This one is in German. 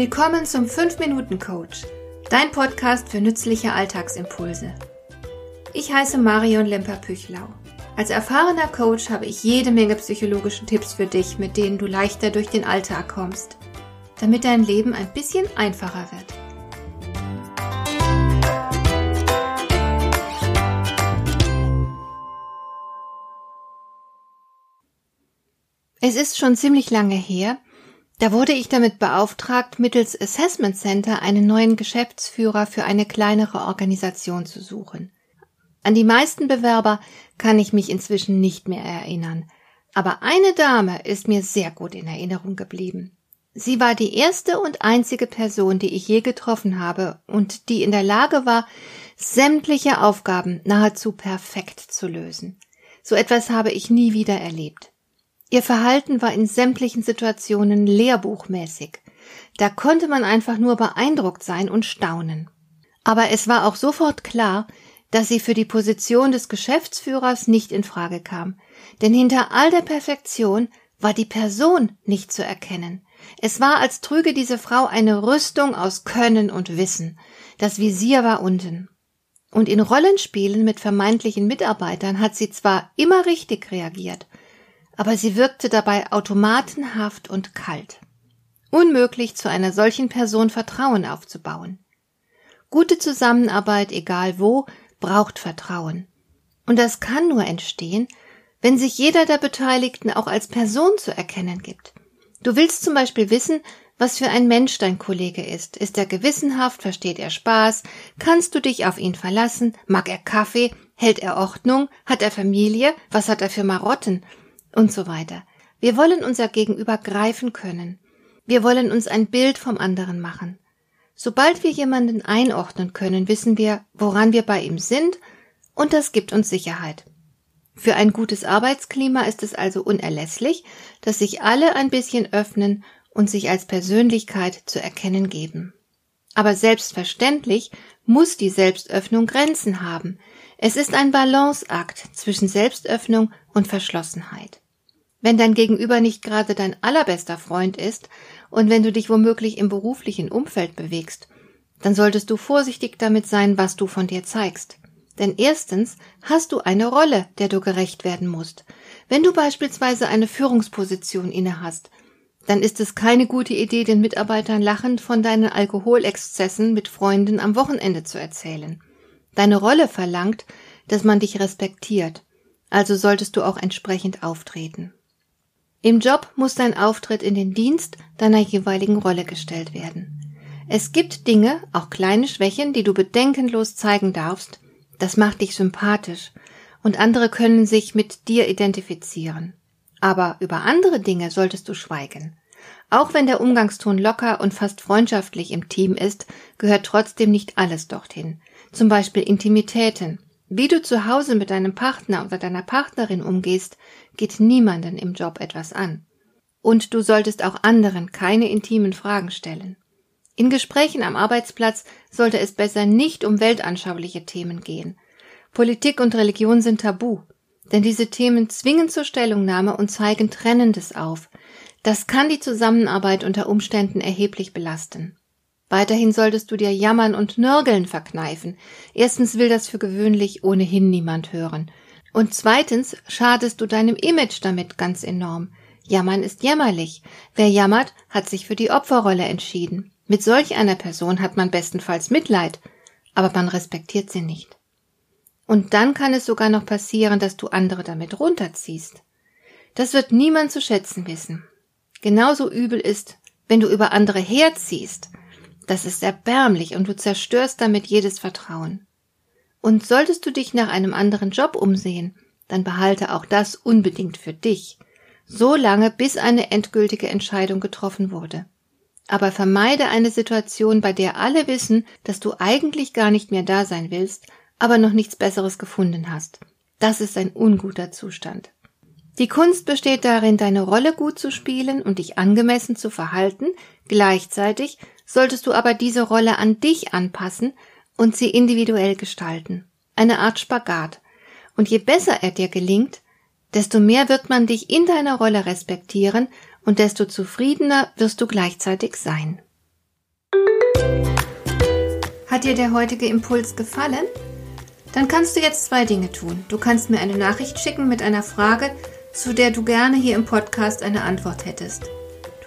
Willkommen zum 5-Minuten-Coach, dein Podcast für nützliche Alltagsimpulse. Ich heiße Marion Lemper-Püchlau. Als erfahrener Coach habe ich jede Menge psychologische Tipps für dich, mit denen du leichter durch den Alltag kommst, damit dein Leben ein bisschen einfacher wird. Es ist schon ziemlich lange her, da wurde ich damit beauftragt, mittels Assessment Center einen neuen Geschäftsführer für eine kleinere Organisation zu suchen. An die meisten Bewerber kann ich mich inzwischen nicht mehr erinnern, aber eine Dame ist mir sehr gut in Erinnerung geblieben. Sie war die erste und einzige Person, die ich je getroffen habe und die in der Lage war, sämtliche Aufgaben nahezu perfekt zu lösen. So etwas habe ich nie wieder erlebt. Ihr Verhalten war in sämtlichen Situationen lehrbuchmäßig. Da konnte man einfach nur beeindruckt sein und staunen. Aber es war auch sofort klar, dass sie für die Position des Geschäftsführers nicht in Frage kam. Denn hinter all der Perfektion war die Person nicht zu erkennen. Es war, als trüge diese Frau eine Rüstung aus Können und Wissen. Das Visier war unten. Und in Rollenspielen mit vermeintlichen Mitarbeitern hat sie zwar immer richtig reagiert, aber sie wirkte dabei automatenhaft und kalt. Unmöglich, zu einer solchen Person Vertrauen aufzubauen. Gute Zusammenarbeit, egal wo, braucht Vertrauen. Und das kann nur entstehen, wenn sich jeder der Beteiligten auch als Person zu erkennen gibt. Du willst zum Beispiel wissen, was für ein Mensch dein Kollege ist. Ist er gewissenhaft? Versteht er Spaß? Kannst du dich auf ihn verlassen? Mag er Kaffee? Hält er Ordnung? Hat er Familie? Was hat er für Marotten? Und so weiter. Wir wollen unser Gegenüber greifen können. Wir wollen uns ein Bild vom anderen machen. Sobald wir jemanden einordnen können, wissen wir, woran wir bei ihm sind, und das gibt uns Sicherheit. Für ein gutes Arbeitsklima ist es also unerlässlich, dass sich alle ein bisschen öffnen und sich als Persönlichkeit zu erkennen geben. Aber selbstverständlich muss die Selbstöffnung Grenzen haben. Es ist ein Balanceakt zwischen Selbstöffnung und Verschlossenheit. Wenn dein Gegenüber nicht gerade dein allerbester Freund ist und wenn du dich womöglich im beruflichen Umfeld bewegst, dann solltest du vorsichtig damit sein, was du von dir zeigst. Denn erstens hast du eine Rolle, der du gerecht werden musst. Wenn du beispielsweise eine Führungsposition innehast, dann ist es keine gute Idee, den Mitarbeitern lachend von deinen Alkoholexzessen mit Freunden am Wochenende zu erzählen. Deine Rolle verlangt, dass man dich respektiert, also solltest du auch entsprechend auftreten. Im Job muss dein Auftritt in den Dienst deiner jeweiligen Rolle gestellt werden. Es gibt Dinge, auch kleine Schwächen, die du bedenkenlos zeigen darfst. Das macht dich sympathisch und andere können sich mit dir identifizieren. Aber über andere Dinge solltest du schweigen. Auch wenn der Umgangston locker und fast freundschaftlich im Team ist, gehört trotzdem nicht alles dorthin. Zum Beispiel Intimitäten. Wie du zu Hause mit deinem Partner oder deiner Partnerin umgehst, geht niemanden im Job etwas an. Und du solltest auch anderen keine intimen Fragen stellen. In Gesprächen am Arbeitsplatz sollte es besser nicht um weltanschauliche Themen gehen. Politik und Religion sind tabu, denn diese Themen zwingen zur Stellungnahme und zeigen Trennendes auf. Das kann die Zusammenarbeit unter Umständen erheblich belasten. Weiterhin solltest du dir Jammern und Nörgeln verkneifen. Erstens will das für gewöhnlich ohnehin niemand hören. Und zweitens schadest du deinem Image damit ganz enorm. Jammern ist jämmerlich. Wer jammert, hat sich für die Opferrolle entschieden. Mit solch einer Person hat man bestenfalls Mitleid, aber man respektiert sie nicht. Und dann kann es sogar noch passieren, dass du andere damit runterziehst. Das wird niemand zu schätzen wissen. Genauso übel ist, wenn du über andere herziehst. Das ist erbärmlich und du zerstörst damit jedes Vertrauen. Und solltest du dich nach einem anderen Job umsehen, dann behalte auch das unbedingt für dich, so lange bis eine endgültige Entscheidung getroffen wurde. Aber vermeide eine Situation, bei der alle wissen, dass du eigentlich gar nicht mehr da sein willst, aber noch nichts Besseres gefunden hast. Das ist ein unguter Zustand. Die Kunst besteht darin, deine Rolle gut zu spielen und dich angemessen zu verhalten, gleichzeitig solltest du aber diese Rolle an dich anpassen und sie individuell gestalten. Eine Art Spagat. Und je besser er dir gelingt, desto mehr wird man dich in deiner Rolle respektieren und desto zufriedener wirst du gleichzeitig sein. Hat dir der heutige Impuls gefallen? Dann kannst du jetzt zwei Dinge tun. Du kannst mir eine Nachricht schicken mit einer Frage, zu der du gerne hier im Podcast eine Antwort hättest.